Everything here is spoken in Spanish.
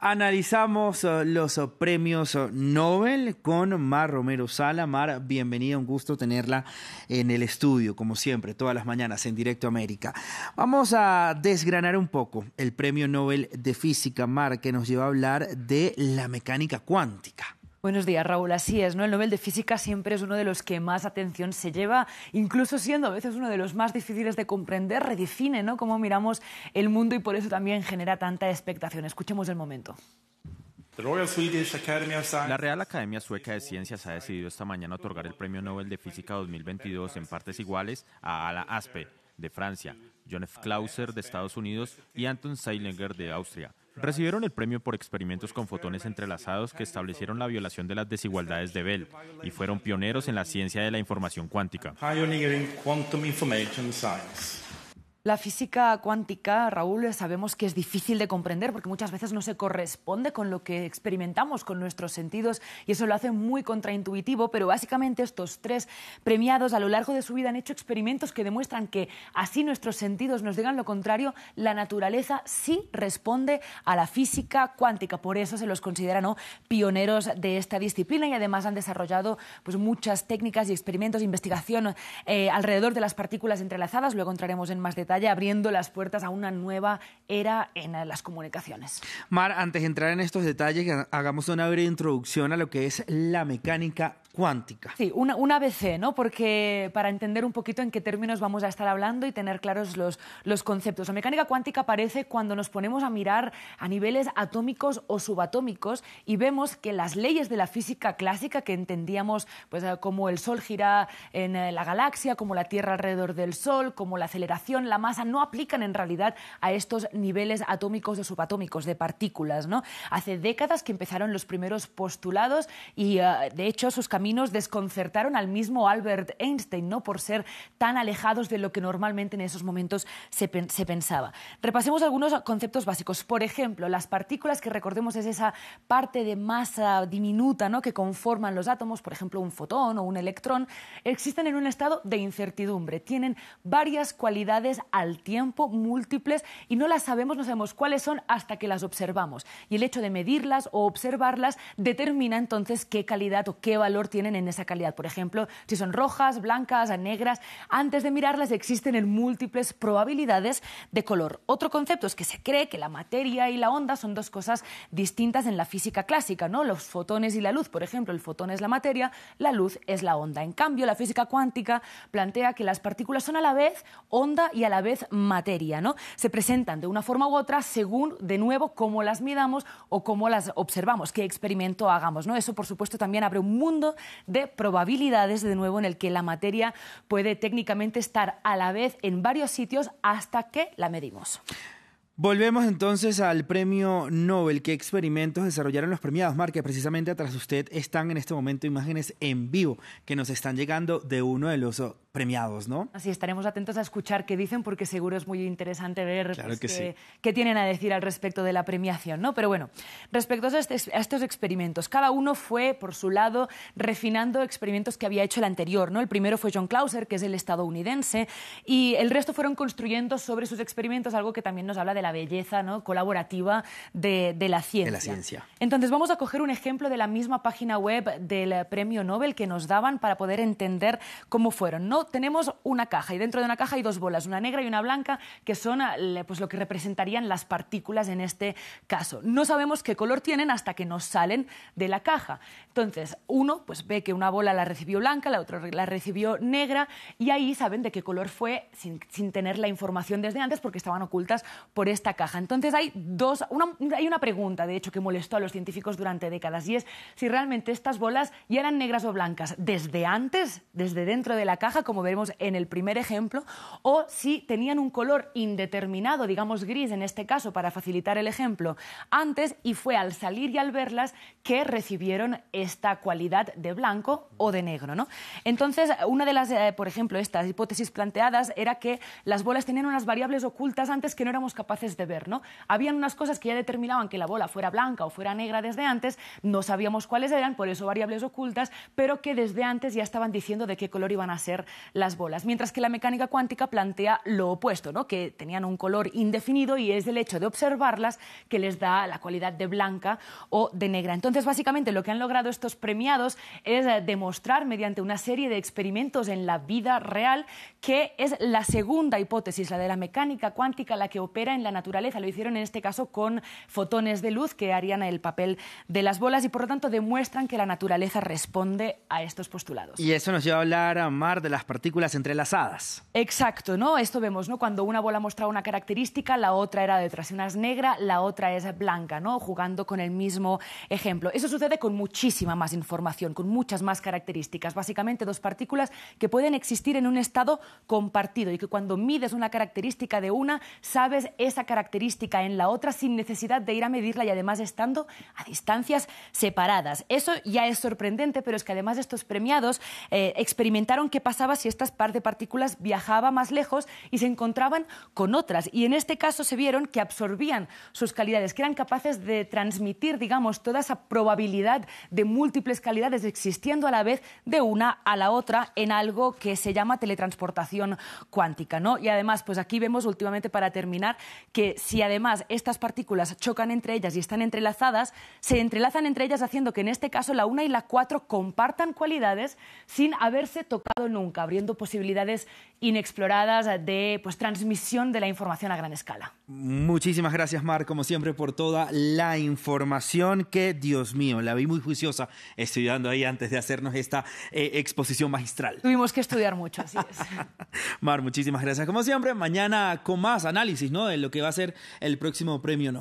Analizamos uh, los uh, premios uh, Nobel con Mar Romero Sala. Mar, bienvenida, un gusto tenerla en el estudio, como siempre, todas las mañanas en Directo América. Vamos a desgranar un poco el premio Nobel de Física, Mar, que nos lleva a hablar de la mecánica cuántica. Buenos días, Raúl. Así es, ¿no? El Nobel de Física siempre es uno de los que más atención se lleva, incluso siendo a veces uno de los más difíciles de comprender, redefine, ¿no? Cómo miramos el mundo y por eso también genera tanta expectación. Escuchemos el momento. La Real Academia Sueca de Ciencias ha decidido esta mañana otorgar el Premio Nobel de Física 2022 en partes iguales a Ala Aspe, de Francia, John F. Clauser, de Estados Unidos, y Anton Zeilinger, de Austria recibieron el premio por experimentos con fotones entrelazados que establecieron la violación de las desigualdades de Bell y fueron pioneros en la ciencia de la información cuántica. La física cuántica, Raúl, sabemos que es difícil de comprender porque muchas veces no se corresponde con lo que experimentamos con nuestros sentidos y eso lo hace muy contraintuitivo, pero básicamente estos tres premiados a lo largo de su vida han hecho experimentos que demuestran que así nuestros sentidos nos digan lo contrario, la naturaleza sí responde a la física cuántica. Por eso se los considera pioneros de esta disciplina y además han desarrollado pues, muchas técnicas y experimentos, investigación eh, alrededor de las partículas entrelazadas. Luego entraremos en más detalle abriendo las puertas a una nueva era en las comunicaciones. Mar, antes de entrar en estos detalles, hagamos una breve introducción a lo que es la mecánica cuántica. Sí, una, una ABC, ¿no? Porque para entender un poquito en qué términos vamos a estar hablando y tener claros los, los conceptos. La mecánica cuántica aparece cuando nos ponemos a mirar a niveles atómicos o subatómicos y vemos que las leyes de la física clásica que entendíamos pues, eh, como el Sol gira en eh, la galaxia, como la Tierra alrededor del Sol, como la aceleración, la masa, no aplican en realidad a estos niveles atómicos o subatómicos de partículas, ¿no? Hace décadas que empezaron los primeros postulados y, eh, de hecho, sus caminos desconcertaron al mismo Albert Einstein, ¿no? por ser tan alejados de lo que normalmente en esos momentos se, pensaba. Repasemos algunos conceptos básicos. Por ejemplo, las partículas, que recordemos es esa parte de masa diminuta ¿no? que conforman los átomos, por ejemplo, un fotón o un electrón, existen en un estado de incertidumbre. Tienen varias cualidades al tiempo, múltiples, y no las sabemos, no sabemos cuáles son hasta que las observamos. Y el hecho de medirlas o observarlas determina entonces qué calidad o qué valor tienen tienen en esa calidad. Por ejemplo, si son rojas, blancas, negras, antes de mirarlas existen en múltiples probabilidades de color. Otro concepto es que se cree que la materia y la onda son dos cosas distintas en la física clásica, ¿no? Los fotones y la luz, por ejemplo, el fotón es la materia, la luz es la onda. En cambio, la física cuántica plantea que las partículas son a la vez onda y a la vez materia, ¿no? Se presentan de una forma u otra según, de nuevo, cómo las midamos o cómo las observamos, qué experimento hagamos, ¿no? Eso, por supuesto, también abre un mundo de probabilidades, de nuevo, en el que la materia puede técnicamente estar a la vez en varios sitios hasta que la medimos. Volvemos entonces al premio Nobel. ¿Qué experimentos desarrollaron los premiados? Marque, precisamente atrás de usted están en este momento imágenes en vivo que nos están llegando de uno de los premiados, ¿no? Así estaremos atentos a escuchar qué dicen porque seguro es muy interesante ver pues, qué, tienen a decir al respecto de la premiación, ¿no? Pero bueno, respecto a, este, a, estos experimentos, cada uno fue por su lado refinando experimentos que había hecho el anterior, ¿no? El primero fue John Clauser, que es el estadounidense, y el resto fueron construyendo sobre sus experimentos algo que también nos habla de la belleza ¿no? colaborativa de, de, la ciencia. de la ciencia. Entonces vamos a coger un ejemplo de la misma página web del premio Nobel que nos daban para poder entender cómo fueron, ¿no? Tenemos una caja y dentro de una caja hay dos bolas, una negra y una blanca, que son pues, lo que representarían las partículas en este caso. No sabemos qué color tienen hasta que nos salen de la caja. Entonces, uno pues, ve que una bola la recibió blanca, la otra la recibió negra y ahí saben de qué color fue sin, tener la información desde antes porque estaban ocultas por esta caja. Entonces, hay, dos, hay una pregunta, de hecho, que molestó a los científicos durante décadas y es si realmente estas bolas ya eran negras o blancas desde antes, desde dentro de la caja, como veremos en el primer ejemplo, o si tenían un color indeterminado, digamos gris en este caso, para facilitar el ejemplo, antes y fue al salir y al verlas que recibieron esta cualidad de blanco o de negro. ¿no? Entonces, una de las, eh, por ejemplo, estas hipótesis planteadas era que las bolas tenían unas variables ocultas antes que no éramos capaces de ver. ¿no? Habían unas cosas que ya determinaban que la bola fuera blanca o fuera negra desde antes, no sabíamos cuáles eran, por eso variables ocultas, pero que desde antes ya estaban diciendo de qué color iban a ser las bolas, mientras que la mecánica cuántica plantea lo opuesto, ¿no? que tenían un color indefinido y es el hecho de observarlas que les da la cualidad de blanca o de negra. Entonces, básicamente, lo que han logrado estos premiados es eh, demostrar mediante una serie de experimentos en la vida real que es la segunda hipótesis, la de la mecánica cuántica, la que opera en la naturaleza. Lo hicieron en este caso con fotones de luz que harían el papel de las bolas y por lo tanto demuestran que la naturaleza responde a estos postulados. Y eso nos lleva a hablar, Mar, de las partículas entrelazadas. Exacto, ¿no? Esto vemos, ¿no? Cuando una bola mostraba una característica, la otra era de una es negra, la otra es blanca, ¿no? Jugando con el mismo ejemplo. Eso sucede con muchísima más información, con muchas más características. Básicamente dos partículas que pueden existir en un estado compartido y que cuando mides una característica de una, sabes esa característica en la otra sin necesidad de ir a medirla y además estando a distancias separadas. Eso ya es sorprendente, pero es que además estos premiados eh, experimentaron qué pasaba si estas par de partículas viajaban más lejos y se encontraban con otras. Y en este caso se vieron que absorbían sus calidades, que eran capaces de transmitir, digamos, toda esa probabilidad de múltiples calidades existiendo a la vez de una a la otra en algo que se llama teletransportación cuántica, ¿no? Y además, pues aquí vemos últimamente para terminar que si además estas partículas chocan entre ellas y están entrelazadas, se entrelazan entre ellas haciendo que en este caso la una y la cuatro compartan cualidades sin haberse tocado nunca, abriendo posibilidades inexploradas de pues, transmisión de la información a gran escala. Muchísimas gracias, Mar, como siempre, por toda la información que, Dios mío, la vi muy juiciosa estudiando ahí antes de hacernos esta eh, exposición magistral. Tuvimos que estudiar mucho, así es. Mar, muchísimas gracias. Como siempre, mañana con más análisis ¿no? de lo que va a ser el próximo premio